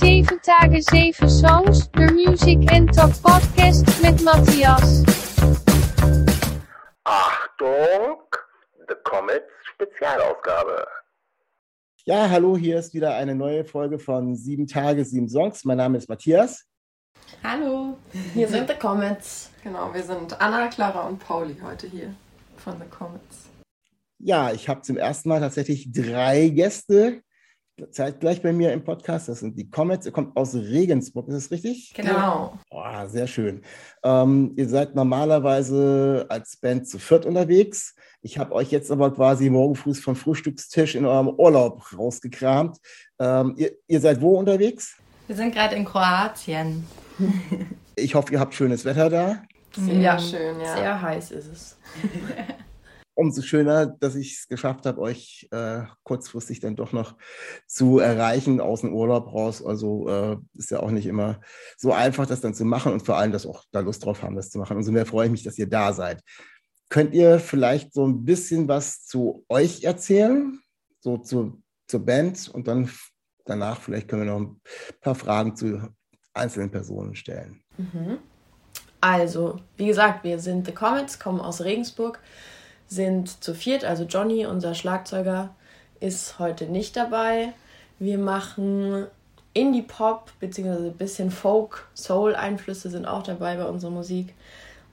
7 dagen 7 songs, de Music and Talk podcast met Matthias. Achtung, The Comets Spezialausgabe. Ja, hallo, hier ist wieder eine neue Folge von 7 Tage, 7 Songs. Mein Name ist Matthias. Hallo, hier sind The Comets. Genau, wir sind Anna, Clara und Pauli heute hier von The Comets. Ja, ich habe zum ersten Mal tatsächlich drei Gäste zeitgleich bei mir im Podcast. Das sind die Comets. Ihr kommt aus Regensburg, ist das richtig? Genau. Oh, sehr schön. Ähm, ihr seid normalerweise als Band zu viert unterwegs. Ich habe euch jetzt aber quasi morgen früh vom Frühstückstisch in eurem Urlaub rausgekramt. Ähm, ihr, ihr seid wo unterwegs? Wir sind gerade in Kroatien. Ich hoffe, ihr habt schönes Wetter da. Sehr schön, ja. Sehr heiß ist es. umso schöner, dass ich es geschafft habe, euch äh, kurzfristig dann doch noch zu erreichen aus dem Urlaub raus. Also äh, ist ja auch nicht immer so einfach, das dann zu machen und vor allem, dass auch da Lust drauf haben, das zu machen. Umso mehr freue ich mich, dass ihr da seid. Könnt ihr vielleicht so ein bisschen was zu euch erzählen, so zu, zur Band und dann danach vielleicht können wir noch ein paar Fragen zu einzelnen Personen stellen. Mhm. Also, wie gesagt, wir sind The Comets, kommen aus Regensburg sind zu viert, also Johnny, unser Schlagzeuger, ist heute nicht dabei. Wir machen Indie-Pop bzw. ein bisschen Folk, Soul-Einflüsse sind auch dabei bei unserer Musik.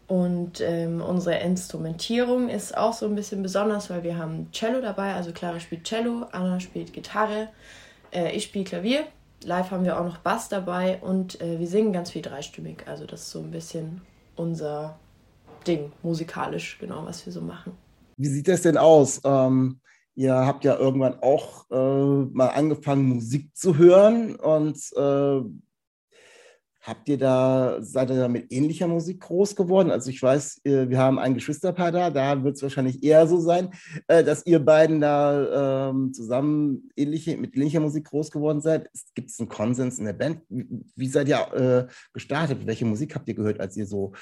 Und ähm, unsere Instrumentierung ist auch so ein bisschen besonders, weil wir haben Cello dabei. Also Clara spielt Cello, Anna spielt Gitarre, äh, ich spiele Klavier. Live haben wir auch noch Bass dabei und äh, wir singen ganz viel dreistimmig. Also das ist so ein bisschen unser Ding, musikalisch, genau, was wir so machen. Wie sieht das denn aus? Ähm, ihr habt ja irgendwann auch äh, mal angefangen, Musik zu hören und äh, Habt ihr da, seid ihr da mit ähnlicher Musik groß geworden? Also ich weiß, wir haben ein Geschwisterpaar da, da wird es wahrscheinlich eher so sein, äh, dass ihr beiden da ähm, zusammen ähnliche, mit ähnlicher Musik groß geworden seid. Gibt es einen Konsens in der Band? Wie seid ihr äh, gestartet? Welche Musik habt ihr gehört, als ihr so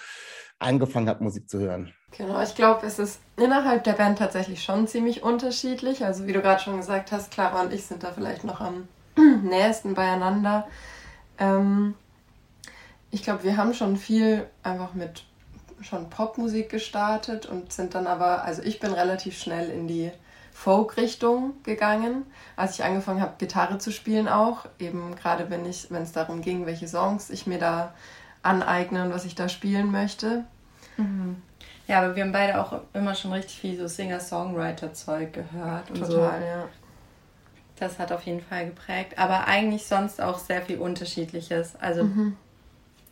angefangen habt, Musik zu hören? Genau, ich glaube, es ist innerhalb der Band tatsächlich schon ziemlich unterschiedlich. Also wie du gerade schon gesagt hast, Clara und ich sind da vielleicht noch am nächsten beieinander. Ähm, ich glaube, wir haben schon viel einfach mit schon Popmusik gestartet und sind dann aber, also ich bin relativ schnell in die Folk-Richtung gegangen, als ich angefangen habe, Gitarre zu spielen auch. Eben gerade wenn ich, wenn es darum ging, welche Songs ich mir da aneigne und was ich da spielen möchte. Mhm. Ja, aber wir haben beide auch immer schon richtig viel so Singer-Songwriter-Zeug gehört. Und Total, so. ja. Das hat auf jeden Fall geprägt. Aber eigentlich sonst auch sehr viel Unterschiedliches. Also mhm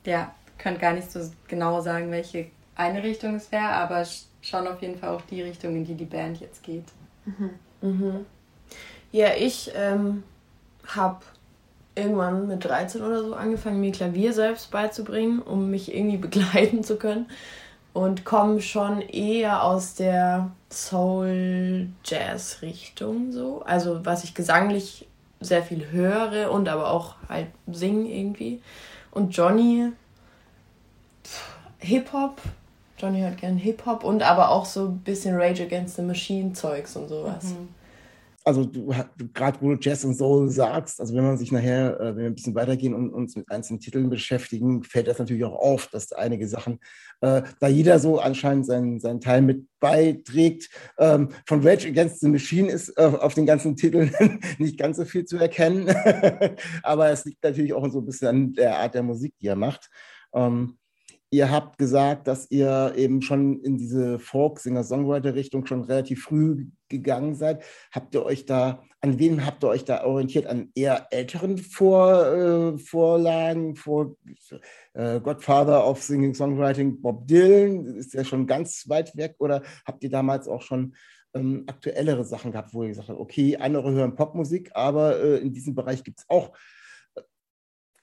ja, könnt gar nicht so genau sagen, welche eine Richtung es wäre, aber schon auf jeden Fall auch die Richtung, in die die Band jetzt geht. Mhm. Mhm. Ja, ich ähm, habe irgendwann mit 13 oder so angefangen, mir Klavier selbst beizubringen, um mich irgendwie begleiten zu können. Und komme schon eher aus der Soul-Jazz-Richtung so. Also was ich gesanglich sehr viel höre und aber auch halt singen irgendwie. Und Johnny, Hip-Hop. Johnny hört gern Hip-Hop und aber auch so ein bisschen Rage Against the Machine Zeugs und sowas. Mhm. Also du, gerade wo du Jazz und Soul sagst, also wenn man sich nachher, äh, wenn wir ein bisschen weitergehen und uns mit einzelnen Titeln beschäftigen, fällt das natürlich auch auf, dass einige Sachen, äh, da jeder so anscheinend seinen, seinen Teil mit beiträgt. Ähm, von Rage Against the Machine ist äh, auf den ganzen Titeln nicht ganz so viel zu erkennen, aber es liegt natürlich auch so ein bisschen an der Art der Musik, die er macht. Ähm, Ihr habt gesagt, dass ihr eben schon in diese Folk-Singer-Songwriter-Richtung schon relativ früh gegangen seid. Habt ihr euch da, an wen habt ihr euch da orientiert? An eher älteren Vor, äh, Vorlagen, vor äh, Godfather of Singing Songwriting, Bob Dylan, ist ja schon ganz weit weg? Oder habt ihr damals auch schon ähm, aktuellere Sachen gehabt, wo ihr gesagt habt, okay, andere hören Popmusik, aber äh, in diesem Bereich gibt es auch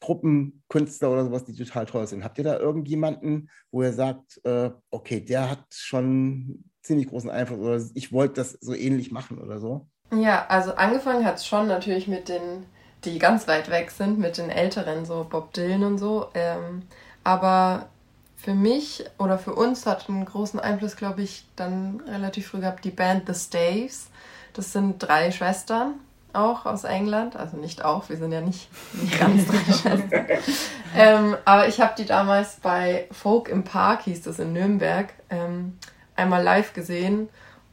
Gruppenkünstler oder sowas, die total toll sind. Habt ihr da irgendjemanden, wo ihr sagt, äh, okay, der hat schon ziemlich großen Einfluss oder ich wollte das so ähnlich machen oder so? Ja, also angefangen hat es schon natürlich mit den, die ganz weit weg sind, mit den Älteren, so Bob Dylan und so. Ähm, aber für mich oder für uns hat einen großen Einfluss, glaube ich, dann relativ früh gehabt die Band The Staves. Das sind drei Schwestern auch aus England. Also nicht auch, wir sind ja nicht, nicht ganz deutsch. ähm, aber ich habe die damals bei Folk im Park, hieß das in Nürnberg, ähm, einmal live gesehen.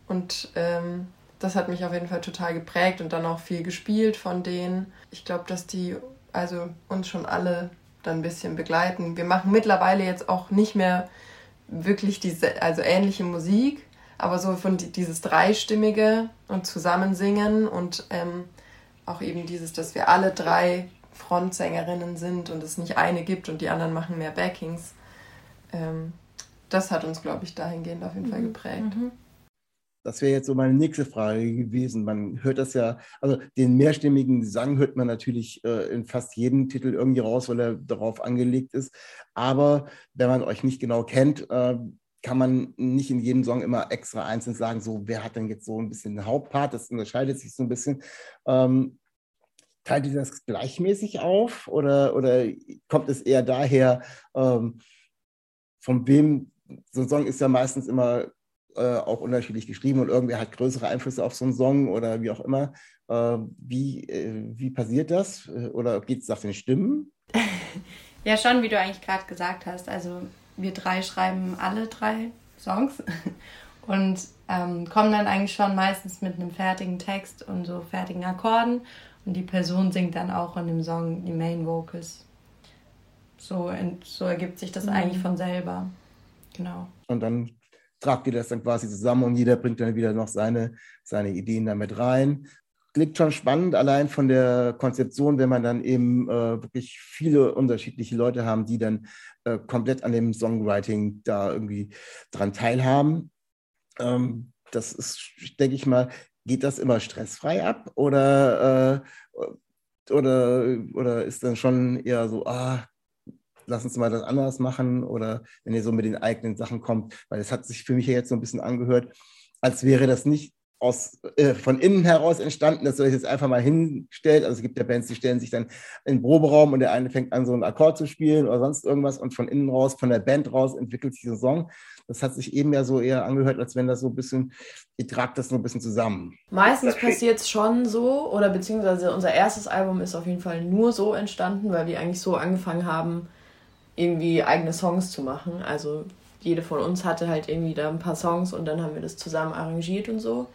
Und ähm, das hat mich auf jeden Fall total geprägt und dann auch viel gespielt von denen. Ich glaube, dass die also uns schon alle dann ein bisschen begleiten. Wir machen mittlerweile jetzt auch nicht mehr wirklich diese, also ähnliche Musik, aber so von dieses dreistimmige und Zusammensingen und ähm, auch eben dieses, dass wir alle drei Frontsängerinnen sind und es nicht eine gibt und die anderen machen mehr Backings. Ähm, das hat uns, glaube ich, dahingehend auf jeden Fall mhm. geprägt. Mhm. Das wäre jetzt so meine nächste Frage gewesen. Man hört das ja, also den mehrstimmigen Gesang hört man natürlich äh, in fast jedem Titel irgendwie raus, weil er darauf angelegt ist. Aber wenn man euch nicht genau kennt, äh, kann man nicht in jedem Song immer extra einzeln sagen, so wer hat denn jetzt so ein bisschen den Hauptpart, das unterscheidet sich so ein bisschen. Ähm, teilt ihr das gleichmäßig auf oder, oder kommt es eher daher, ähm, von wem, so ein Song ist ja meistens immer äh, auch unterschiedlich geschrieben und irgendwer hat größere Einflüsse auf so einen Song oder wie auch immer. Äh, wie, äh, wie passiert das? Äh, oder geht es nach den Stimmen? ja, schon, wie du eigentlich gerade gesagt hast. Also wir drei schreiben alle drei Songs und ähm, kommen dann eigentlich schon meistens mit einem fertigen Text und so fertigen Akkorden und die Person singt dann auch in dem Song die Main Vocals. So, so ergibt sich das mhm. eigentlich von selber. Genau. Und dann tragt ihr das dann quasi zusammen und jeder bringt dann wieder noch seine, seine Ideen damit rein. Klingt schon spannend, allein von der Konzeption, wenn man dann eben äh, wirklich viele unterschiedliche Leute haben, die dann äh, komplett an dem Songwriting da irgendwie dran teilhaben. Ähm, das ist, denke ich mal, geht das immer stressfrei ab oder, äh, oder, oder ist dann schon eher so, ah, lass uns mal das anders machen oder wenn ihr so mit den eigenen Sachen kommt, weil es hat sich für mich ja jetzt so ein bisschen angehört, als wäre das nicht aus, äh, von innen heraus entstanden, dass ihr euch jetzt einfach mal hinstellt. Also es gibt ja Bands, die stellen sich dann in den Proberaum und der eine fängt an, so einen Akkord zu spielen oder sonst irgendwas und von innen raus, von der Band raus entwickelt sich ein Song. Das hat sich eben ja so eher angehört, als wenn das so ein bisschen, ihr tragt das so ein bisschen zusammen. Meistens passiert es schon so, oder beziehungsweise unser erstes Album ist auf jeden Fall nur so entstanden, weil wir eigentlich so angefangen haben, irgendwie eigene Songs zu machen. Also jede von uns hatte halt irgendwie da ein paar Songs und dann haben wir das zusammen arrangiert und so.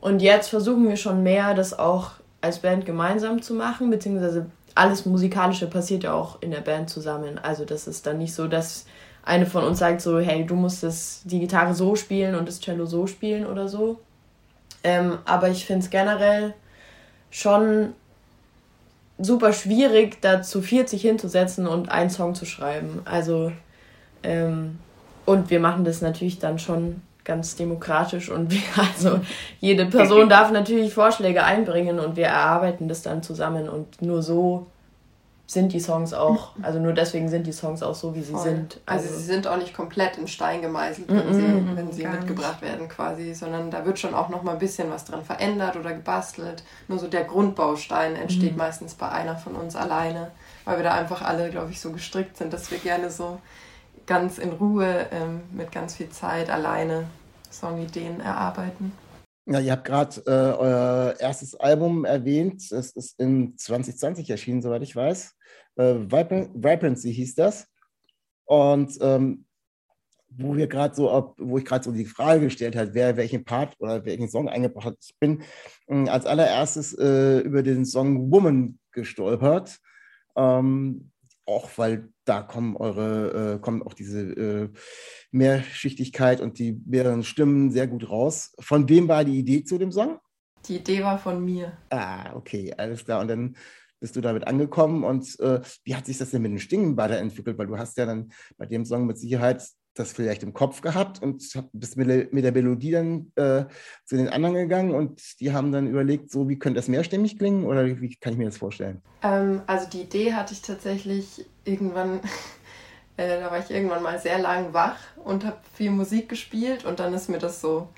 Und jetzt versuchen wir schon mehr, das auch als Band gemeinsam zu machen, beziehungsweise alles Musikalische passiert ja auch in der Band zusammen. Also das ist dann nicht so, dass eine von uns sagt so, hey, du musst das, die Gitarre so spielen und das Cello so spielen oder so. Ähm, aber ich finde es generell schon super schwierig, da zu viert sich hinzusetzen und einen Song zu schreiben. Also, ähm, und wir machen das natürlich dann schon ganz demokratisch und wir, also jede Person darf natürlich Vorschläge einbringen und wir erarbeiten das dann zusammen und nur so sind die Songs auch, also nur deswegen sind die Songs auch so, wie sie Voll. sind. Also, also, sie sind auch nicht komplett in Stein gemeißelt, wenn mm -mm, sie, wenn sie mitgebracht nicht. werden quasi, sondern da wird schon auch noch mal ein bisschen was dran verändert oder gebastelt. Nur so der Grundbaustein entsteht mm. meistens bei einer von uns alleine, weil wir da einfach alle, glaube ich, so gestrickt sind, dass wir gerne so ganz in Ruhe ähm, mit ganz viel Zeit alleine Songideen erarbeiten. Ja, ihr habt gerade äh, euer erstes Album erwähnt. Es ist in 2020 erschienen, soweit ich weiß. Äh, Vibrancy hieß das. Und ähm, wo wir gerade so, ob, wo ich gerade so die Frage gestellt habe, wer welchen Part oder welchen Song eingebracht hat. Ich bin äh, als allererstes äh, über den Song Woman gestolpert. Ähm, auch weil da kommen eure, äh, kommen auch diese äh, Mehrschichtigkeit und die mehreren Stimmen sehr gut raus. Von wem war die Idee zu dem Song? Die Idee war von mir. Ah, okay, alles klar. Und dann bist du damit angekommen und äh, wie hat sich das denn mit den Stimmen weiterentwickelt? Weil du hast ja dann bei dem Song mit Sicherheit das vielleicht im Kopf gehabt und bist mit, mit der Melodie dann äh, zu den anderen gegangen und die haben dann überlegt, so wie könnte das mehrstimmig klingen oder wie kann ich mir das vorstellen? Ähm, also die Idee hatte ich tatsächlich irgendwann, äh, da war ich irgendwann mal sehr lang wach und habe viel Musik gespielt und dann ist mir das so,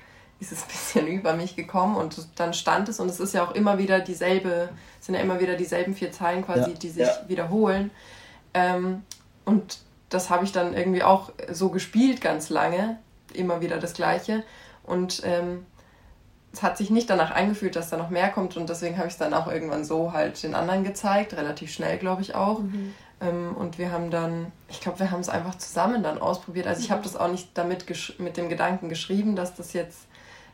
ist es ein bisschen über mich gekommen und dann stand es und es ist ja auch immer wieder dieselbe, sind ja immer wieder dieselben vier Zeilen quasi, ja, die sich ja. wiederholen. Ähm, und das habe ich dann irgendwie auch so gespielt ganz lange, immer wieder das Gleiche. Und ähm, es hat sich nicht danach eingefühlt, dass da noch mehr kommt und deswegen habe ich es dann auch irgendwann so halt den anderen gezeigt, relativ schnell, glaube ich auch. Mhm. Ähm, und wir haben dann, ich glaube, wir haben es einfach zusammen dann ausprobiert. Also ich habe mhm. das auch nicht damit mit dem Gedanken geschrieben, dass das jetzt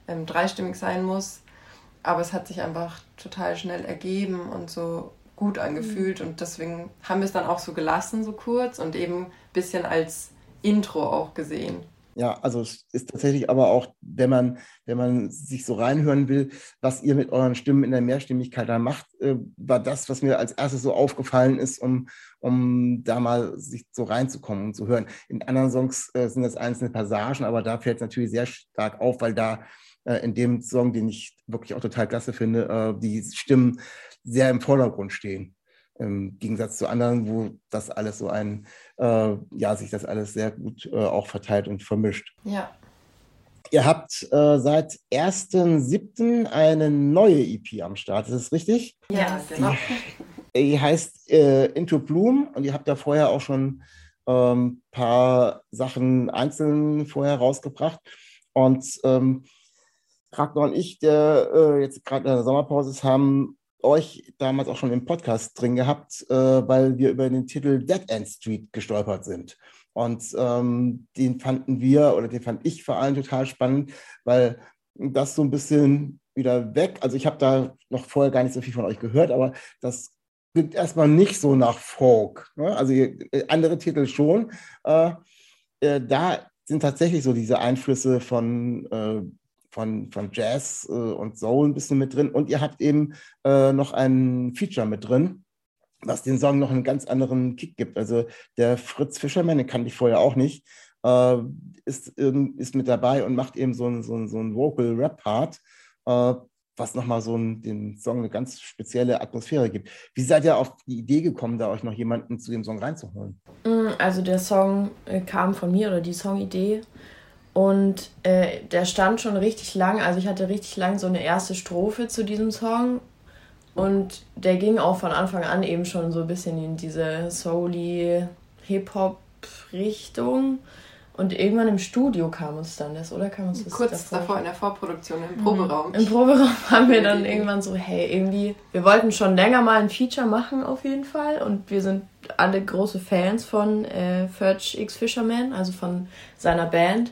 ähm, drestimmig sein muss, aber es hat sich einfach total schnell ergeben und so gut angefühlt mhm. und deswegen haben wir es dann auch so gelassen, so kurz und eben ein bisschen als Intro auch gesehen. Ja, also es ist tatsächlich aber auch, wenn man, wenn man sich so reinhören will, was ihr mit euren Stimmen in der Mehrstimmigkeit da macht, äh, war das, was mir als erstes so aufgefallen ist, um, um da mal sich so reinzukommen und zu hören. In anderen Songs äh, sind das einzelne Passagen, aber da fällt es natürlich sehr stark auf, weil da äh, in dem Song, den ich wirklich auch total klasse finde, äh, die Stimmen sehr im Vordergrund stehen im Gegensatz zu anderen, wo das alles so ein, äh, ja, sich das alles sehr gut äh, auch verteilt und vermischt. Ja. Ihr habt äh, seit 1.7. eine neue EP am Start, ist das richtig? Ja, genau. Die, die heißt äh, Into Bloom und ihr habt da vorher auch schon ein ähm, paar Sachen einzeln vorher rausgebracht. Und ähm, Ragnar und ich, der äh, jetzt gerade in der Sommerpause haben euch damals auch schon im Podcast drin gehabt, äh, weil wir über den Titel Dead End Street gestolpert sind. Und ähm, den fanden wir oder den fand ich vor allem total spannend, weil das so ein bisschen wieder weg, also ich habe da noch vorher gar nicht so viel von euch gehört, aber das klingt erstmal nicht so nach Folk. Ne? Also äh, andere Titel schon. Äh, äh, da sind tatsächlich so diese Einflüsse von äh, von, von Jazz äh, und Soul ein bisschen mit drin. Und ihr habt eben äh, noch ein Feature mit drin, was den Song noch einen ganz anderen Kick gibt. Also der Fritz Fischermann, den kannte ich vorher auch nicht, äh, ist, ist mit dabei und macht eben so einen so so ein Vocal-Rap-Part, äh, was nochmal so ein, den Song eine ganz spezielle Atmosphäre gibt. Wie seid ihr auf die Idee gekommen, da euch noch jemanden zu dem Song reinzuholen? Mm, also der Song äh, kam von mir oder die Songidee und äh, der stand schon richtig lang. Also ich hatte richtig lang so eine erste Strophe zu diesem Song. Und der ging auch von Anfang an eben schon so ein bisschen in diese soul Hip-Hop-Richtung. Und irgendwann im Studio kam uns dann das, oder kam uns das Kurz davor, davor in der Vorproduktion, im Proberaum. Mhm. Im Proberaum haben wir dann irgendwann so, hey, irgendwie, wir wollten schon länger mal ein Feature machen auf jeden Fall. Und wir sind alle große Fans von äh, Ferch X Fisherman, also von seiner Band.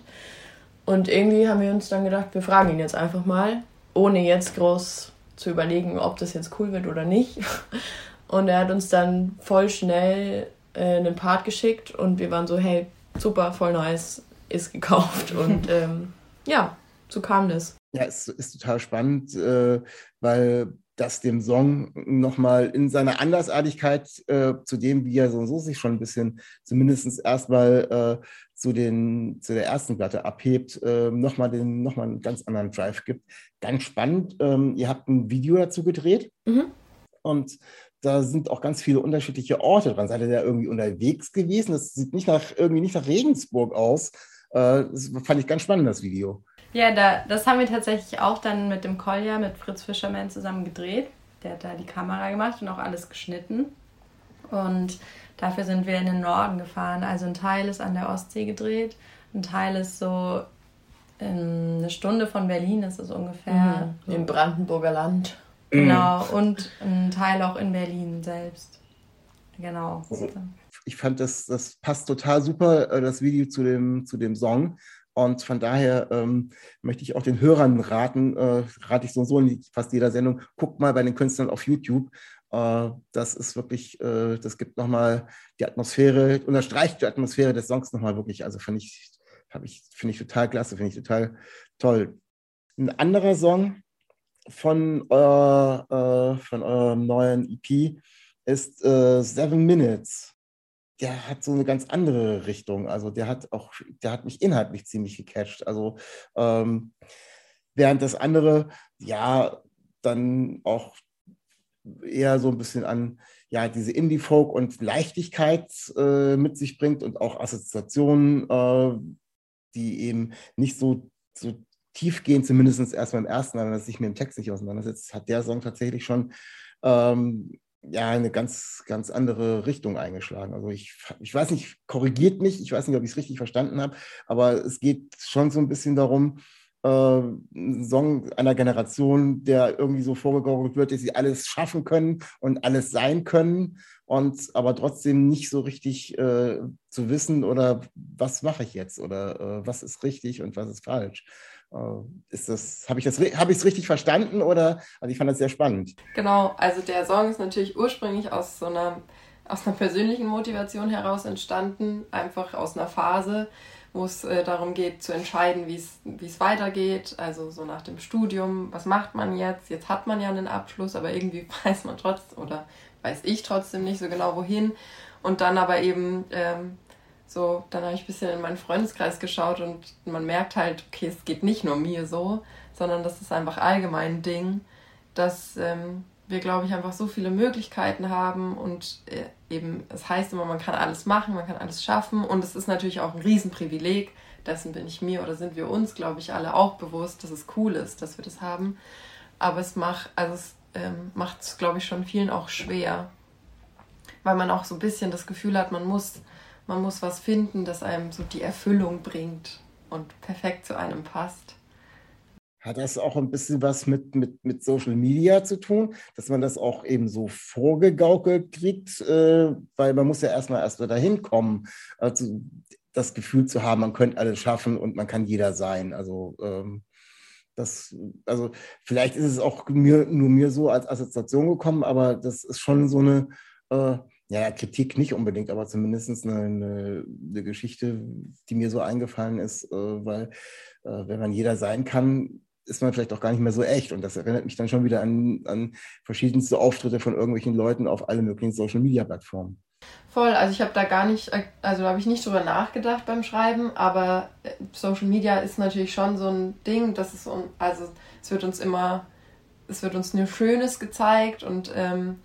Und irgendwie haben wir uns dann gedacht, wir fragen ihn jetzt einfach mal, ohne jetzt groß zu überlegen, ob das jetzt cool wird oder nicht. Und er hat uns dann voll schnell äh, einen Part geschickt und wir waren so, hey, super, voll nice, ist gekauft. Und ähm, ja, so kam das. Ja, es ist total spannend, äh, weil das dem Song nochmal in seiner Andersartigkeit äh, zu dem, wie er so, so sich schon ein bisschen zumindest erstmal äh, zu, den, zu der ersten Platte abhebt, äh, nochmal noch einen ganz anderen Drive gibt. Ganz spannend. Ähm, ihr habt ein Video dazu gedreht mhm. und da sind auch ganz viele unterschiedliche Orte dran. Seid ihr da irgendwie unterwegs gewesen? Das sieht nicht nach, irgendwie nicht nach Regensburg aus. Äh, das fand ich ganz spannend, das Video. Ja, da, das haben wir tatsächlich auch dann mit dem Kolja, mit Fritz Fischermann zusammen gedreht. Der hat da die Kamera gemacht und auch alles geschnitten. Und dafür sind wir in den Norden gefahren. Also ein Teil ist an der Ostsee gedreht, ein Teil ist so eine Stunde von Berlin ist es ungefähr. Mhm, Im Brandenburger Land. Genau, und ein Teil auch in Berlin selbst. Genau. Ich fand, das, das passt total super, äh, das Video zu dem, zu dem Song. Und von daher ähm, möchte ich auch den Hörern raten, äh, rate ich so und so in fast jeder Sendung, guckt mal bei den Künstlern auf YouTube. Äh, das ist wirklich, äh, das gibt nochmal die Atmosphäre, unterstreicht die Atmosphäre des Songs nochmal wirklich. Also finde ich, ich, finde ich total klasse, finde ich total toll. Ein anderer Song von, euer, äh, von eurem neuen EP ist äh, Seven Minutes der hat so eine ganz andere Richtung. Also der hat auch, der hat mich inhaltlich ziemlich gecatcht. Also ähm, während das andere, ja, dann auch eher so ein bisschen an ja, diese Indie-Folk und Leichtigkeit äh, mit sich bringt und auch Assoziationen, äh, die eben nicht so, so tief gehen, zumindest erst beim ersten Mal, man sich mit dem Text nicht auseinandersetzt, hat der Song tatsächlich schon ähm, ja eine ganz, ganz andere Richtung eingeschlagen. Also ich, ich weiß nicht, korrigiert mich, ich weiß nicht, ob ich es richtig verstanden habe, aber es geht schon so ein bisschen darum, äh, ein Song einer Generation, der irgendwie so vorgegaukelt wird, dass sie alles schaffen können und alles sein können und aber trotzdem nicht so richtig äh, zu wissen oder was mache ich jetzt oder äh, was ist richtig und was ist falsch. Äh, ist das, habe ich das, habe ich es richtig verstanden oder? Also ich fand das sehr spannend. Genau, also der Song ist natürlich ursprünglich aus so einer, aus einer persönlichen Motivation heraus entstanden, einfach aus einer Phase, wo es äh, darum geht zu entscheiden, wie es weitergeht. Also so nach dem Studium, was macht man jetzt? Jetzt hat man ja einen Abschluss, aber irgendwie weiß man trotzdem oder weiß ich trotzdem nicht so genau wohin. Und dann aber eben ähm, so, dann habe ich ein bisschen in meinen Freundeskreis geschaut und man merkt halt, okay, es geht nicht nur mir so, sondern das ist einfach allgemein ein Ding, dass ähm, wir, glaube ich, einfach so viele Möglichkeiten haben und äh, eben, es heißt immer, man kann alles machen, man kann alles schaffen und es ist natürlich auch ein Riesenprivileg, dessen bin ich mir oder sind wir uns, glaube ich, alle auch bewusst, dass es cool ist, dass wir das haben. Aber es macht, also es ähm, macht es, glaube ich, schon vielen auch schwer, weil man auch so ein bisschen das Gefühl hat, man muss, man muss was finden, das einem so die Erfüllung bringt und perfekt zu einem passt. Hat das auch ein bisschen was mit, mit, mit Social Media zu tun, dass man das auch eben so vorgegaukelt kriegt? Äh, weil man muss ja erstmal erst dahin kommen, also das Gefühl zu haben, man könnte alles schaffen und man kann jeder sein. Also ähm, das, also vielleicht ist es auch mir, nur mir so als Assoziation gekommen, aber das ist schon so eine, äh, ja, Kritik nicht unbedingt, aber zumindest eine, eine, eine, Geschichte, die mir so eingefallen ist, äh, weil äh, wenn man jeder sein kann, ist man vielleicht auch gar nicht mehr so echt. Und das erinnert mich dann schon wieder an, an verschiedenste Auftritte von irgendwelchen Leuten auf alle möglichen Social-Media-Plattformen. Voll, also ich habe da gar nicht, also habe ich nicht drüber nachgedacht beim Schreiben, aber äh, Social Media ist natürlich schon so ein Ding, das ist, also es wird uns immer, es wird uns nur Schönes gezeigt und ähm,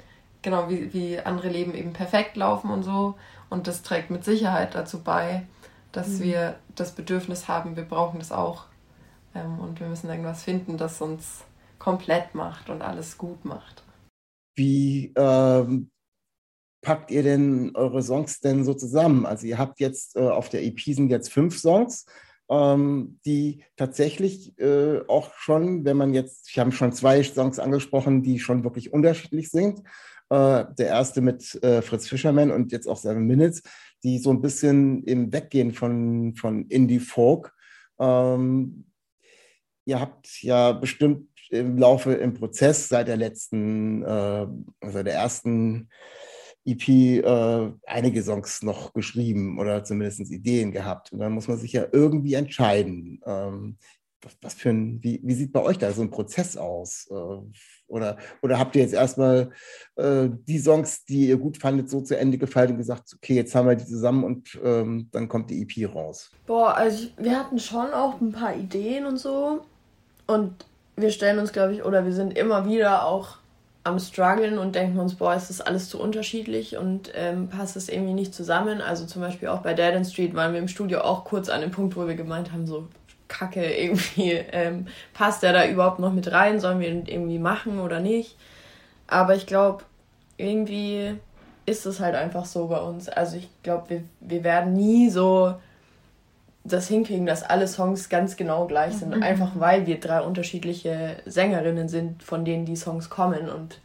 genau, wie, wie andere Leben eben perfekt laufen und so. Und das trägt mit Sicherheit dazu bei, dass mhm. wir das Bedürfnis haben, wir brauchen das auch. Ähm, und wir müssen irgendwas finden, das uns komplett macht und alles gut macht. Wie ähm, packt ihr denn eure Songs denn so zusammen? Also ihr habt jetzt äh, auf der EP sind jetzt fünf Songs, ähm, die tatsächlich äh, auch schon, wenn man jetzt, ich habe schon zwei Songs angesprochen, die schon wirklich unterschiedlich sind. Äh, der erste mit äh, Fritz Fischerman und jetzt auch Seven Minutes, die so ein bisschen im Weggehen von, von Indie Folk. Ähm, ihr habt ja bestimmt im Laufe im Prozess seit der letzten, äh, also der ersten EP äh, einige Songs noch geschrieben oder zumindest Ideen gehabt. Und dann muss man sich ja irgendwie entscheiden. Ähm, was, für ein, wie, wie sieht bei euch da so ein Prozess aus? Äh, oder, oder habt ihr jetzt erstmal äh, die Songs, die ihr gut fandet, so zu Ende gefallen und gesagt, okay, jetzt haben wir die zusammen und ähm, dann kommt die EP raus? Boah, also wir hatten schon auch ein paar Ideen und so. Und wir stellen uns, glaube ich, oder wir sind immer wieder auch am struggeln und denken uns, boah, ist das alles zu unterschiedlich und ähm, passt es irgendwie nicht zusammen. Also zum Beispiel auch bei Dead End Street waren wir im Studio auch kurz an dem Punkt, wo wir gemeint haben, so Kacke, irgendwie ähm, passt der da überhaupt noch mit rein, sollen wir ihn irgendwie machen oder nicht. Aber ich glaube, irgendwie ist es halt einfach so bei uns. Also ich glaube, wir, wir werden nie so das hinkriegen, dass alle Songs ganz genau gleich sind. Mhm. Einfach weil wir drei unterschiedliche Sängerinnen sind, von denen die Songs kommen. Und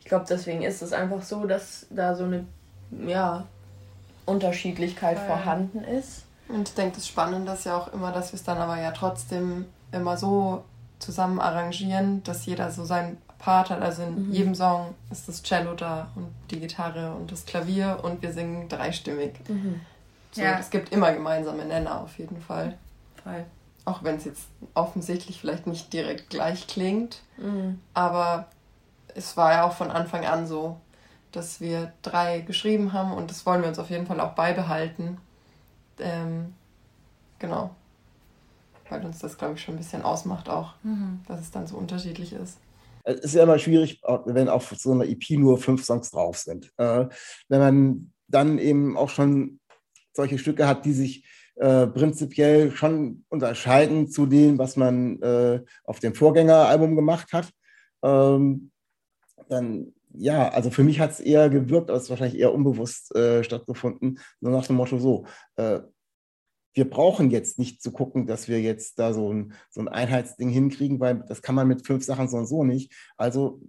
ich glaube, deswegen ist es einfach so, dass da so eine ja, Unterschiedlichkeit ja. vorhanden ist. Und ich denke, das Spannende ist ja auch immer, dass wir es dann aber ja trotzdem immer so zusammen arrangieren, dass jeder so seinen Part hat. Also in mhm. jedem Song ist das Cello da und die Gitarre und das Klavier und wir singen dreistimmig. Mhm. So, ja. Es gibt immer gemeinsame Nenner auf jeden Fall. Fall. Auch wenn es jetzt offensichtlich vielleicht nicht direkt gleich klingt. Mhm. Aber es war ja auch von Anfang an so, dass wir drei geschrieben haben und das wollen wir uns auf jeden Fall auch beibehalten. Ähm, genau. Weil uns das, glaube ich, schon ein bisschen ausmacht auch, mhm. dass es dann so unterschiedlich ist. Es ist ja immer schwierig, wenn auf so einer EP nur fünf Songs drauf sind. Äh, wenn man dann eben auch schon solche Stücke hat, die sich äh, prinzipiell schon unterscheiden zu dem, was man äh, auf dem Vorgängeralbum gemacht hat. Ähm, dann ja, also für mich hat es eher gewirkt, aber es ist wahrscheinlich eher unbewusst äh, stattgefunden, nur nach dem Motto so, äh, wir brauchen jetzt nicht zu gucken, dass wir jetzt da so ein, so ein Einheitsding hinkriegen, weil das kann man mit fünf Sachen so und so nicht. Also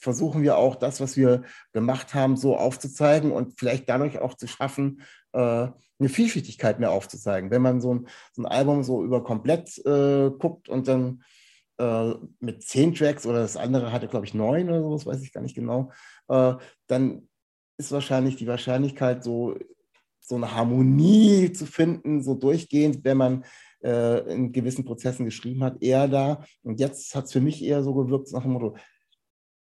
versuchen wir auch das, was wir gemacht haben, so aufzuzeigen und vielleicht dadurch auch zu schaffen, äh, eine Vielschichtigkeit mehr aufzuzeigen. Wenn man so ein, so ein Album so über komplett äh, guckt und dann äh, mit zehn Tracks oder das andere hatte, glaube ich, neun oder so, das weiß ich gar nicht genau, äh, dann ist wahrscheinlich die Wahrscheinlichkeit, so, so eine Harmonie zu finden, so durchgehend, wenn man äh, in gewissen Prozessen geschrieben hat, eher da. Und jetzt hat es für mich eher so gewirkt nach dem Motto,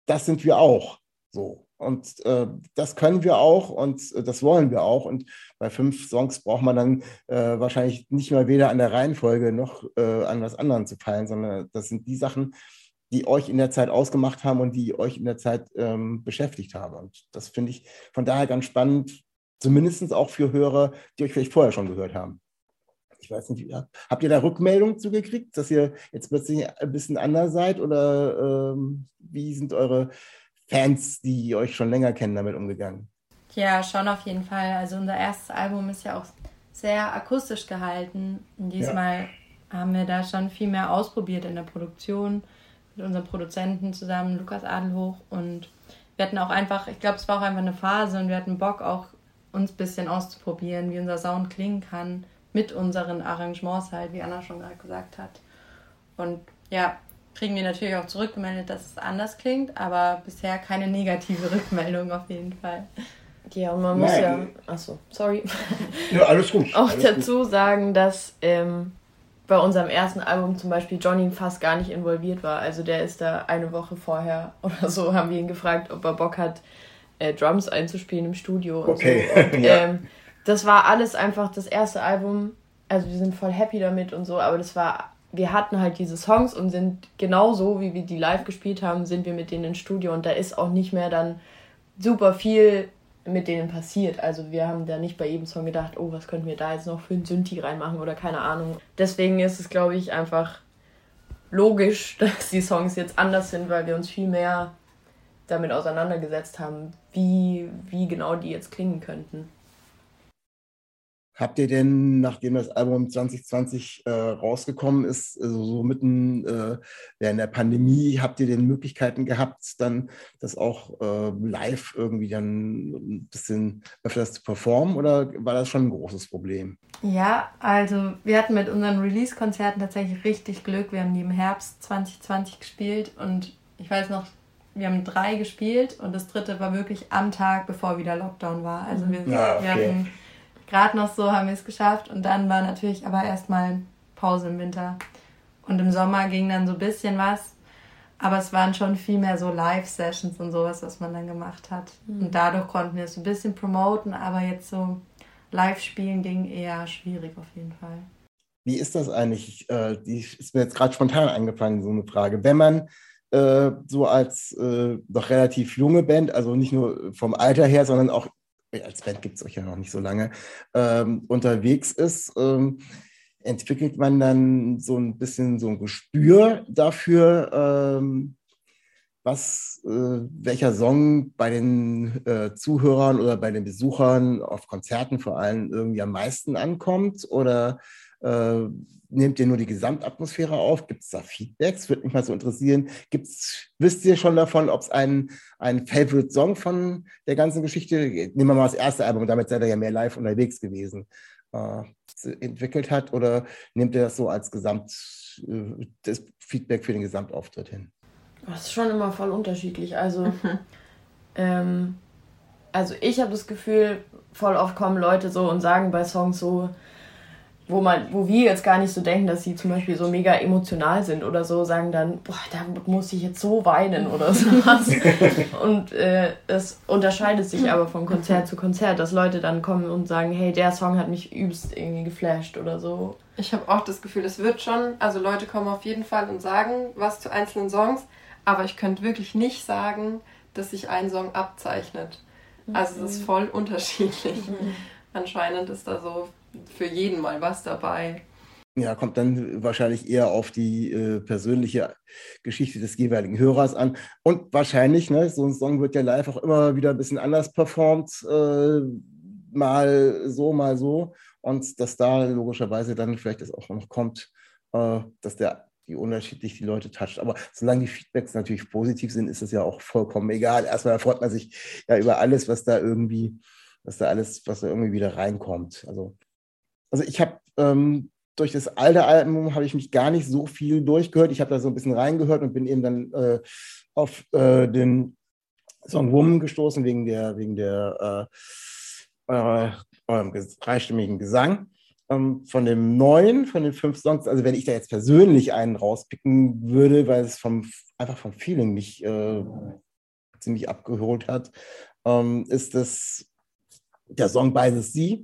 das sind wir auch. So. Und äh, das können wir auch und äh, das wollen wir auch. Und bei fünf Songs braucht man dann äh, wahrscheinlich nicht mal weder an der Reihenfolge noch äh, an was anderem zu feilen, sondern das sind die Sachen, die euch in der Zeit ausgemacht haben und die euch in der Zeit ähm, beschäftigt haben. Und das finde ich von daher ganz spannend, zumindest auch für Hörer, die euch vielleicht vorher schon gehört haben. Ich weiß nicht, habt ihr da Rückmeldungen zugekriegt, dass ihr jetzt plötzlich ein bisschen anders seid oder ähm, wie sind eure Fans, die euch schon länger kennen, damit umgegangen? Ja, schon auf jeden Fall. Also unser erstes Album ist ja auch sehr akustisch gehalten. Und diesmal ja. haben wir da schon viel mehr ausprobiert in der Produktion mit unserem Produzenten zusammen, Lukas Adelhoch. Und wir hatten auch einfach, ich glaube, es war auch einfach eine Phase und wir hatten Bock auch uns ein bisschen auszuprobieren, wie unser Sound klingen kann mit unseren Arrangements halt, wie Anna schon gerade gesagt hat. Und ja, kriegen wir natürlich auch zurückgemeldet, dass es anders klingt, aber bisher keine negative Rückmeldung auf jeden Fall. Ja, und man muss Nein. ja, achso, sorry. Ja, alles gut. auch alles dazu gut. sagen, dass ähm, bei unserem ersten Album zum Beispiel Johnny fast gar nicht involviert war. Also der ist da eine Woche vorher oder so, haben wir ihn gefragt, ob er Bock hat, äh, Drums einzuspielen im Studio. okay. So. Und, ja. ähm, das war alles einfach das erste Album. Also wir sind voll happy damit und so, aber das war, wir hatten halt diese Songs und sind genauso, wie wir die live gespielt haben, sind wir mit denen ins Studio und da ist auch nicht mehr dann super viel mit denen passiert. Also wir haben da nicht bei jedem Song gedacht, oh, was könnten wir da jetzt noch für einen Synthi reinmachen oder keine Ahnung. Deswegen ist es, glaube ich, einfach logisch, dass die Songs jetzt anders sind, weil wir uns viel mehr damit auseinandergesetzt haben, wie, wie genau die jetzt klingen könnten. Habt ihr denn, nachdem das Album 2020 äh, rausgekommen ist, also so mitten äh, während der Pandemie, habt ihr denn Möglichkeiten gehabt, dann das auch äh, live irgendwie dann ein bisschen öfters zu performen oder war das schon ein großes Problem? Ja, also wir hatten mit unseren Release-Konzerten tatsächlich richtig Glück. Wir haben die im Herbst 2020 gespielt und ich weiß noch, wir haben drei gespielt und das dritte war wirklich am Tag, bevor wieder Lockdown war. Also wir, ja, okay. wir hatten gerade noch so haben wir es geschafft und dann war natürlich aber erstmal Pause im Winter. Und im Sommer ging dann so ein bisschen was, aber es waren schon viel mehr so Live-Sessions und sowas, was man dann gemacht hat. Mhm. Und dadurch konnten wir es so ein bisschen promoten, aber jetzt so Live-Spielen ging eher schwierig auf jeden Fall. Wie ist das eigentlich? Äh, die ist mir jetzt gerade spontan eingefallen, so eine Frage. Wenn man äh, so als äh, noch relativ junge Band, also nicht nur vom Alter her, sondern auch als Band gibt es euch ja noch nicht so lange, ähm, unterwegs ist, ähm, entwickelt man dann so ein bisschen so ein Gespür dafür, ähm, was, äh, welcher Song bei den äh, Zuhörern oder bei den Besuchern auf Konzerten vor allem irgendwie am meisten ankommt? Oder äh, nehmt ihr nur die Gesamtatmosphäre auf? Gibt es da Feedbacks? Würde mich mal so interessieren. Gibt's, wisst ihr schon davon, ob es einen, einen Favorite-Song von der ganzen Geschichte, nehmen wir mal das erste Album, damit seid ihr ja mehr live unterwegs gewesen, äh, entwickelt hat? Oder nehmt ihr das so als Gesamt, äh, das Feedback für den Gesamtauftritt hin? Das ist schon immer voll unterschiedlich. Also, ähm, also ich habe das Gefühl, voll oft kommen Leute so und sagen bei Songs so, wo man, wo wir jetzt gar nicht so denken, dass sie zum Beispiel so mega emotional sind oder so, sagen dann, boah, da muss ich jetzt so weinen oder sowas. und äh, es unterscheidet sich aber von Konzert zu Konzert, dass Leute dann kommen und sagen, hey, der Song hat mich übelst irgendwie geflasht oder so. Ich habe auch das Gefühl, es wird schon, also Leute kommen auf jeden Fall und sagen was zu einzelnen Songs, aber ich könnte wirklich nicht sagen, dass sich ein Song abzeichnet. Also es ist mhm. voll unterschiedlich. Anscheinend ist da so für jeden mal was dabei. Ja, kommt dann wahrscheinlich eher auf die äh, persönliche Geschichte des jeweiligen Hörers an. Und wahrscheinlich, ne, so ein Song wird ja live auch immer wieder ein bisschen anders performt, äh, mal so, mal so. und dass da logischerweise dann vielleicht das auch noch kommt, äh, dass der die unterschiedlich die Leute toucht. Aber solange die Feedbacks natürlich positiv sind, ist es ja auch vollkommen egal. Erstmal freut man sich ja über alles, was da irgendwie, was da alles, was da irgendwie wieder reinkommt. Also, also ich habe ähm, durch das alte Album habe ich mich gar nicht so viel durchgehört. Ich habe da so ein bisschen reingehört und bin eben dann äh, auf äh, den Song Woman gestoßen wegen der, wegen der äh, äh, dreistimmigen Gesang. Ähm, von dem neuen, von den fünf Songs, also wenn ich da jetzt persönlich einen rauspicken würde, weil es vom, einfach vom Feeling mich äh, ziemlich abgeholt hat, ähm, ist das der Song By the Sea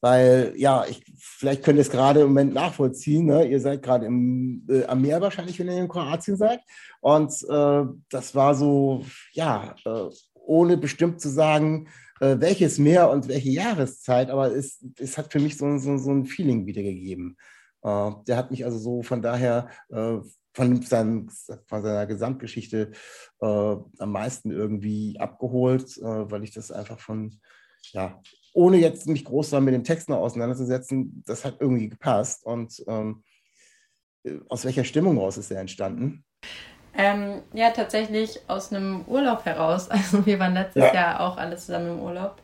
weil, ja, ich, vielleicht könnt ihr es gerade im Moment nachvollziehen. Ne? Ihr seid gerade äh, am Meer wahrscheinlich, wenn ihr in Kroatien seid. Und äh, das war so, ja, äh, ohne bestimmt zu sagen, äh, welches Meer und welche Jahreszeit, aber es, es hat für mich so, so, so ein Feeling wiedergegeben. Äh, der hat mich also so von daher äh, von, seinem, von seiner Gesamtgeschichte am meisten irgendwie abgeholt, weil ich das einfach von, ja, ohne jetzt mich groß mit den Texten auseinanderzusetzen, das hat irgendwie gepasst. Und ähm, aus welcher Stimmung raus ist er entstanden? Ähm, ja, tatsächlich aus einem Urlaub heraus. Also wir waren letztes ja. Jahr auch alle zusammen im Urlaub.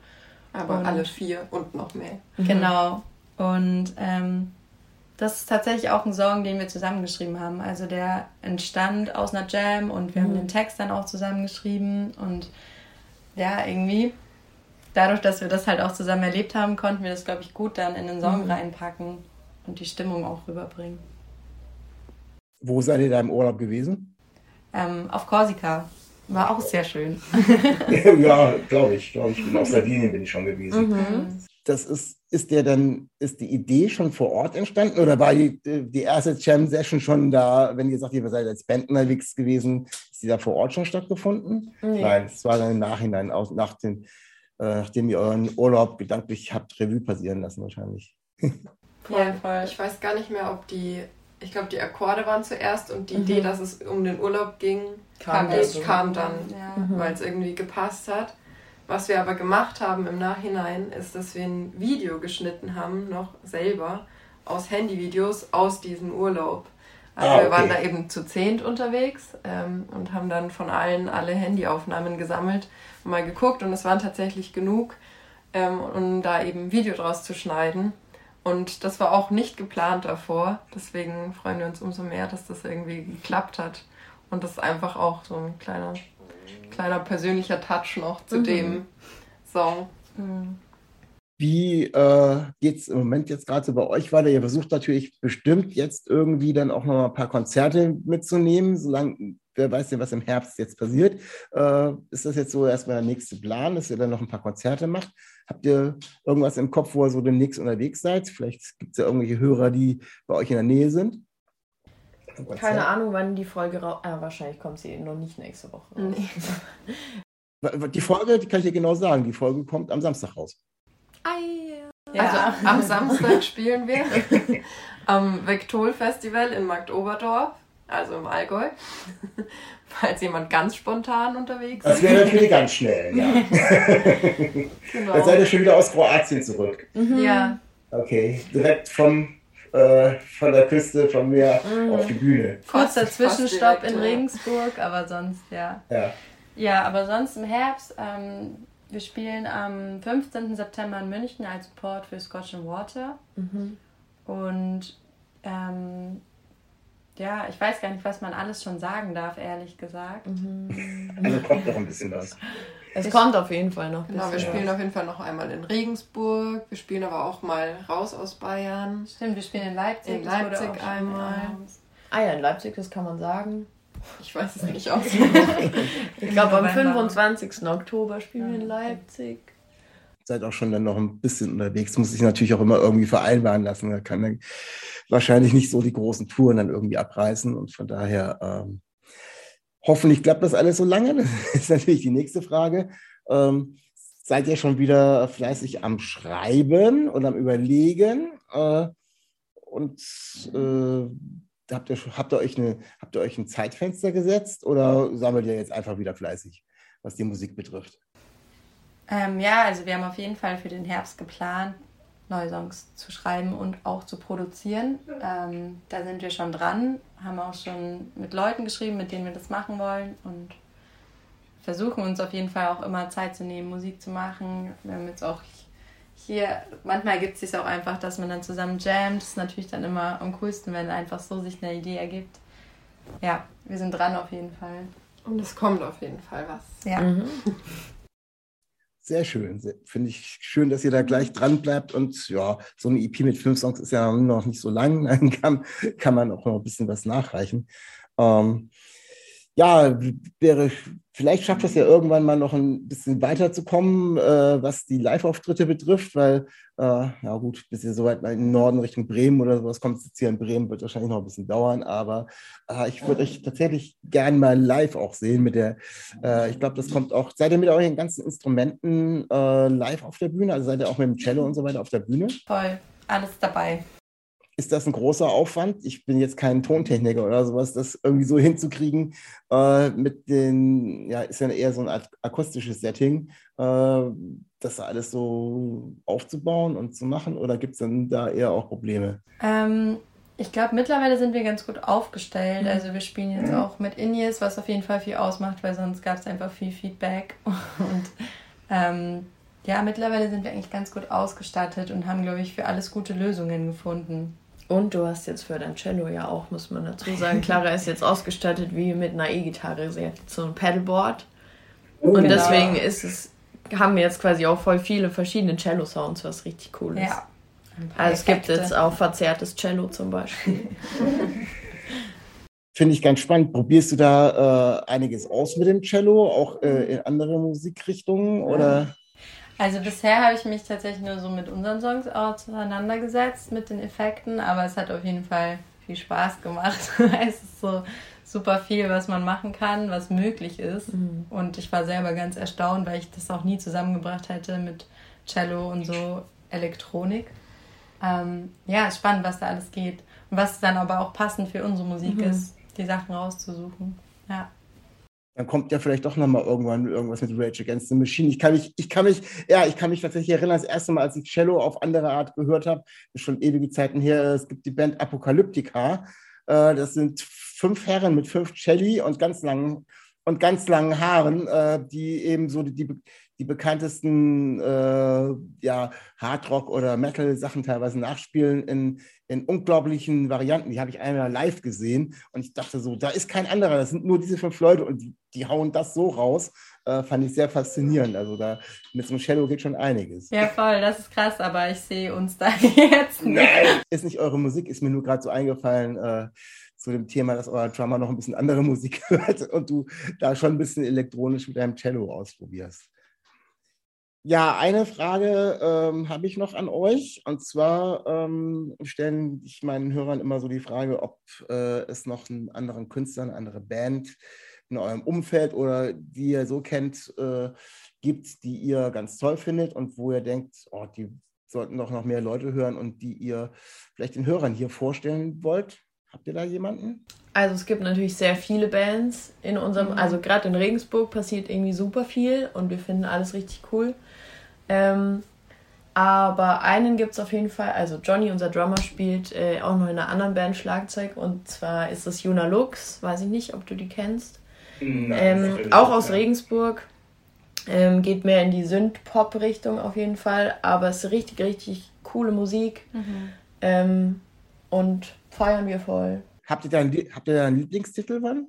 Aber und alle vier und noch mehr. Mhm. Genau. Und ähm, das ist tatsächlich auch ein Song, den wir zusammengeschrieben haben. Also der entstand aus einer Jam und wir mhm. haben den Text dann auch zusammengeschrieben. Und ja, irgendwie dadurch, dass wir das halt auch zusammen erlebt haben, konnten wir das, glaube ich, gut dann in den Song mhm. reinpacken und die Stimmung auch rüberbringen. Wo seid ihr da im Urlaub gewesen? Ähm, auf Korsika. War auch sehr schön. ja, glaube ich. Glaube ich. Auf Sardinien bin ich schon gewesen. Mhm. Das ist, ist der dann, ist die Idee schon vor Ort entstanden oder war die, die erste Jam-Session schon da, wenn ihr sagt, ihr seid als Band unterwegs gewesen, ist die da vor Ort schon stattgefunden? Nee. Nein, es war dann im Nachhinein, auch nach den nachdem ihr euren Urlaub gedanklich habt Revue passieren lassen wahrscheinlich. ja, voll. Ich weiß gar nicht mehr, ob die, ich glaube, die Akkorde waren zuerst und die mhm. Idee, dass es um den Urlaub ging, kam, also. kam dann, ja. Mhm. weil es irgendwie gepasst hat. Was wir aber gemacht haben im Nachhinein, ist, dass wir ein Video geschnitten haben, noch selber, aus Handyvideos aus diesem Urlaub. Also ah, okay. wir waren da eben zu zehnt unterwegs ähm, und haben dann von allen alle Handyaufnahmen gesammelt mal geguckt und es waren tatsächlich genug, ähm, um da eben ein Video draus zu schneiden. Und das war auch nicht geplant davor. Deswegen freuen wir uns umso mehr, dass das irgendwie geklappt hat. Und das ist einfach auch so ein kleiner, kleiner persönlicher Touch noch zu mhm. dem Song. Mhm. Wie äh, geht es im Moment jetzt gerade so bei euch weiter? Ihr versucht natürlich bestimmt jetzt irgendwie dann auch noch mal ein paar Konzerte mitzunehmen, solange wer weiß denn, was im Herbst jetzt passiert. Äh, ist das jetzt so erstmal der nächste Plan, dass ihr dann noch ein paar Konzerte macht? Habt ihr irgendwas im Kopf, wo ihr so demnächst unterwegs seid? Vielleicht gibt es ja irgendwelche Hörer, die bei euch in der Nähe sind. Keine Ahnung, wann die Folge raus. Ah, wahrscheinlich kommt sie noch nicht nächste Woche. Nee. Die Folge, die kann ich dir genau sagen, die Folge kommt am Samstag raus. Ja. Also am Samstag spielen wir am Vektol Festival in Marktoberdorf, also im Allgäu. Falls jemand ganz spontan unterwegs ist. Das wäre natürlich ganz schnell, ja. genau. Dann seid ihr schon wieder aus Kroatien zurück. Mhm. Ja. Okay, direkt vom, äh, von der Küste, vom Meer mhm. auf die Bühne. Kurzer Zwischenstopp in Regensburg, aber sonst, ja. Ja, ja aber sonst im Herbst ähm, wir spielen am 15. September in München als Support für Scotch and Water. Mhm. Und ähm, ja, ich weiß gar nicht, was man alles schon sagen darf, ehrlich gesagt. Mhm. Also kommt noch ein bisschen was. Es kommt auf jeden Fall noch. Genau, wir spielen was. auf jeden Fall noch einmal in Regensburg. Wir spielen aber auch mal raus aus Bayern. Stimmt, wir spielen in Leipzig. In Leipzig einmal. Ah ja, in Leipzig, das kann man sagen. Ich weiß es nicht aus. ich glaube, am 25. Oktober spielen wir in Leipzig. Seid auch schon dann noch ein bisschen unterwegs. Muss sich natürlich auch immer irgendwie vereinbaren lassen. Da kann er wahrscheinlich nicht so die großen Touren dann irgendwie abreißen. Und von daher ähm, hoffentlich klappt das alles so lange. Das ist natürlich die nächste Frage. Ähm, seid ihr schon wieder fleißig am Schreiben und am Überlegen? Äh, und äh, habt ihr, habt ihr, euch eine, habt ihr euch ein Zeitfenster gesetzt oder sammelt ihr jetzt einfach wieder fleißig, was die Musik betrifft? Ähm, ja, also wir haben auf jeden Fall für den Herbst geplant, neue Songs zu schreiben und auch zu produzieren. Ähm, da sind wir schon dran, haben auch schon mit Leuten geschrieben, mit denen wir das machen wollen und versuchen uns auf jeden Fall auch immer Zeit zu nehmen, Musik zu machen. Wir haben jetzt auch hier, manchmal gibt es sich auch einfach, dass man dann zusammen jammt. Das ist natürlich dann immer am coolsten, wenn einfach so sich eine Idee ergibt. Ja, wir sind dran auf jeden Fall. Und es kommt auf jeden Fall was. Ja. Mhm. Sehr schön. Finde ich schön, dass ihr da gleich dran bleibt. Und ja, so eine EP mit fünf Songs ist ja noch nicht so lang. Dann kann, kann man auch noch ein bisschen was nachreichen. Ähm, ja, wäre, vielleicht schafft es ja irgendwann mal noch ein bisschen weiterzukommen, äh, was die Live-Auftritte betrifft, weil, äh, ja gut, bis ihr so weit in den Norden Richtung Bremen oder sowas kommt, jetzt hier in Bremen, wird wahrscheinlich noch ein bisschen dauern, aber äh, ich würde euch tatsächlich gern mal live auch sehen mit der, äh, ich glaube, das kommt auch, seid ihr mit euren ganzen Instrumenten äh, live auf der Bühne, also seid ihr auch mit dem Cello und so weiter auf der Bühne? Voll, alles dabei ist das ein großer Aufwand. Ich bin jetzt kein Tontechniker oder sowas, das irgendwie so hinzukriegen äh, mit den, ja, ist ja eher so ein akustisches Setting, äh, das alles so aufzubauen und zu machen oder gibt es dann da eher auch Probleme? Ähm, ich glaube, mittlerweile sind wir ganz gut aufgestellt. Mhm. Also wir spielen jetzt auch mit Indies, was auf jeden Fall viel ausmacht, weil sonst gab es einfach viel Feedback und ähm, ja, mittlerweile sind wir eigentlich ganz gut ausgestattet und haben, glaube ich, für alles gute Lösungen gefunden. Und du hast jetzt für dein Cello ja auch, muss man dazu sagen, Clara ist jetzt ausgestattet wie mit einer E-Gitarre. Sie hat so ein Pedalboard. Oh, und genau. deswegen ist es, haben wir jetzt quasi auch voll viele verschiedene Cello-Sounds, was richtig cool ist. Ja. Also es gibt jetzt auch verzerrtes Cello zum Beispiel. Finde ich ganz spannend. Probierst du da äh, einiges aus mit dem Cello, auch äh, in andere Musikrichtungen? Oder? Also bisher habe ich mich tatsächlich nur so mit unseren Songs auseinandergesetzt, mit den Effekten, aber es hat auf jeden Fall viel Spaß gemacht. es ist so super viel, was man machen kann, was möglich ist. Mhm. Und ich war selber ganz erstaunt, weil ich das auch nie zusammengebracht hätte mit Cello und so Elektronik. Ähm, ja, ist spannend, was da alles geht. Und was dann aber auch passend für unsere Musik mhm. ist, die Sachen rauszusuchen. Ja dann kommt ja vielleicht doch nochmal irgendwann irgendwas mit Rage Against the Machine. Ich kann mich, ich kann mich, ja, ich kann mich tatsächlich erinnern, das erste Mal, als ich Cello auf andere Art gehört habe, ist schon ewige Zeiten her, es gibt die Band Apokalyptica. Äh, das sind fünf Herren mit fünf Celli und ganz langen und ganz langen Haaren, äh, die eben so die, die, die bekanntesten äh, ja, Hardrock- oder Metal-Sachen teilweise nachspielen in, in unglaublichen Varianten. Die habe ich einmal live gesehen und ich dachte so, da ist kein anderer, das sind nur diese fünf Leute und die, die hauen das so raus. Äh, fand ich sehr faszinierend. Also da mit so einem Cello geht schon einiges. Ja, voll, das ist krass, aber ich sehe uns da jetzt nicht. Nein, ist nicht eure Musik, ist mir nur gerade so eingefallen. Äh, zu dem Thema, dass euer Drummer noch ein bisschen andere Musik hört und du da schon ein bisschen elektronisch mit deinem Cello ausprobierst. Ja, eine Frage ähm, habe ich noch an euch. Und zwar ähm, stellen ich meinen Hörern immer so die Frage, ob äh, es noch einen anderen Künstler, eine andere Band in eurem Umfeld oder die ihr so kennt, äh, gibt, die ihr ganz toll findet und wo ihr denkt, oh, die sollten doch noch mehr Leute hören und die ihr vielleicht den Hörern hier vorstellen wollt. Habt ihr da jemanden? Also es gibt natürlich sehr viele Bands in unserem, mhm. also gerade in Regensburg passiert irgendwie super viel und wir finden alles richtig cool. Ähm, aber einen gibt es auf jeden Fall, also Johnny, unser Drummer, spielt äh, auch noch in einer anderen Band Schlagzeug und zwar ist das Juna Lux, weiß ich nicht, ob du die kennst. Nein, ähm, auch aus Regensburg. Ähm, geht mehr in die Synth-Pop-Richtung auf jeden Fall, aber es ist richtig, richtig coole Musik mhm. ähm, und feiern wir voll. Habt ihr da einen, habt ihr da einen Lieblingstitel, wann?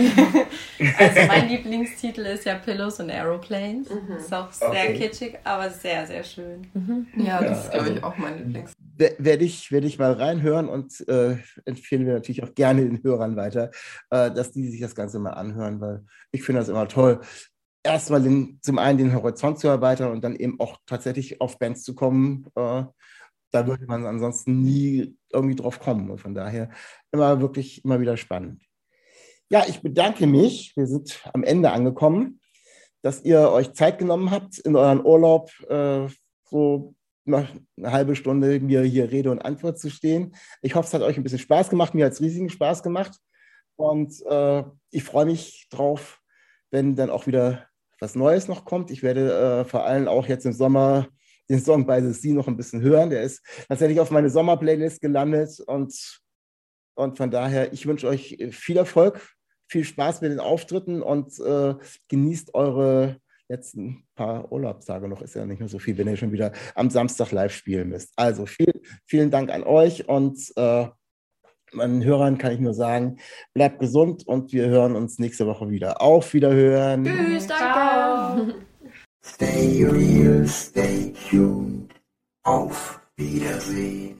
also mein Lieblingstitel ist ja Pillows and Aeroplanes. Mhm. Ist auch sehr okay. kitschig, aber sehr, sehr schön. Mhm. Ja, das ist, glaube ich, also auch mein Lieblings. Werde ich, werd ich mal reinhören und äh, empfehlen wir natürlich auch gerne den Hörern weiter, äh, dass die sich das Ganze mal anhören, weil ich finde das immer toll. Erstmal den, zum einen den Horizont zu erweitern und dann eben auch tatsächlich auf Bands zu kommen. Äh, da würde man ansonsten nie irgendwie drauf kommen. Und von daher immer wirklich immer wieder spannend. Ja, ich bedanke mich. Wir sind am Ende angekommen, dass ihr euch Zeit genommen habt, in euren Urlaub äh, so noch eine halbe Stunde mir hier Rede und Antwort zu stehen. Ich hoffe, es hat euch ein bisschen Spaß gemacht. Mir hat es riesigen Spaß gemacht. Und äh, ich freue mich drauf, wenn dann auch wieder was Neues noch kommt. Ich werde äh, vor allem auch jetzt im Sommer den Song bei The Sea noch ein bisschen hören. Der ist tatsächlich auf meine Sommerplaylist gelandet und, und von daher, ich wünsche euch viel Erfolg, viel Spaß mit den Auftritten und äh, genießt eure letzten paar Urlaubstage noch. Ist ja nicht mehr so viel, wenn ihr schon wieder am Samstag live spielen müsst. Also viel, vielen Dank an euch und äh, meinen Hörern kann ich nur sagen, bleibt gesund und wir hören uns nächste Woche wieder. Auf Wiederhören. Tschüss, danke. Stay real, stay tuned. Auf Wiedersehen.